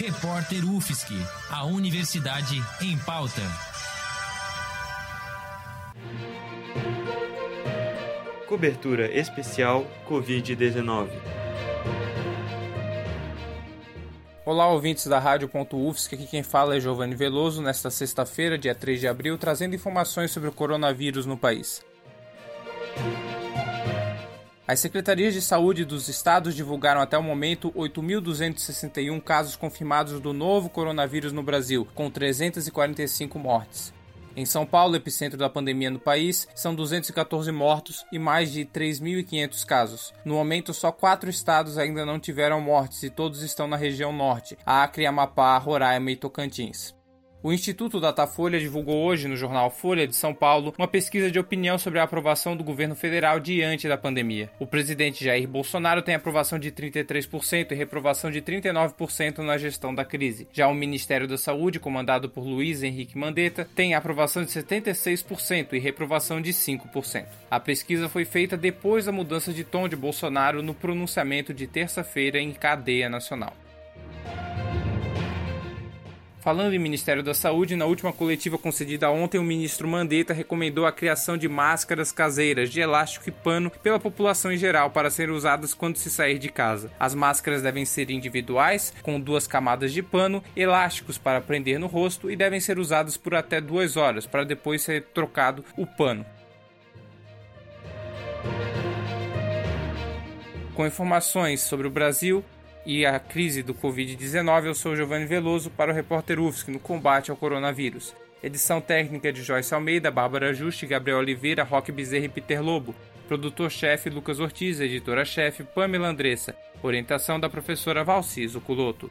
Repórter UFSC, a Universidade em Pauta. Cobertura especial Covid-19. Olá, ouvintes da Rádio.UFSC, aqui quem fala é Giovanni Veloso, nesta sexta-feira, dia 3 de abril, trazendo informações sobre o coronavírus no país. As secretarias de saúde dos estados divulgaram até o momento 8.261 casos confirmados do novo coronavírus no Brasil, com 345 mortes. Em São Paulo, epicentro da pandemia no país, são 214 mortos e mais de 3.500 casos. No momento, só quatro estados ainda não tiveram mortes e todos estão na região norte: Acre, Amapá, Roraima e Tocantins. O Instituto Datafolha divulgou hoje no jornal Folha de São Paulo uma pesquisa de opinião sobre a aprovação do governo federal diante da pandemia. O presidente Jair Bolsonaro tem aprovação de 33% e reprovação de 39% na gestão da crise. Já o Ministério da Saúde, comandado por Luiz Henrique Mandetta, tem aprovação de 76% e reprovação de 5%. A pesquisa foi feita depois da mudança de tom de Bolsonaro no pronunciamento de terça-feira em cadeia nacional. Falando em Ministério da Saúde, na última coletiva concedida ontem, o ministro Mandetta recomendou a criação de máscaras caseiras de elástico e pano pela população em geral para serem usadas quando se sair de casa. As máscaras devem ser individuais, com duas camadas de pano, elásticos para prender no rosto e devem ser usadas por até duas horas, para depois ser trocado o pano. Com informações sobre o Brasil, e a crise do Covid-19, eu sou Giovanni Veloso para o repórter UFSC no combate ao coronavírus. Edição técnica de Joyce Almeida, Bárbara Juste, Gabriel Oliveira, Roque Bezerra e Peter Lobo. Produtor-chefe Lucas Ortiz, editora-chefe Pamela Andressa. Orientação da professora Valciso Culoto.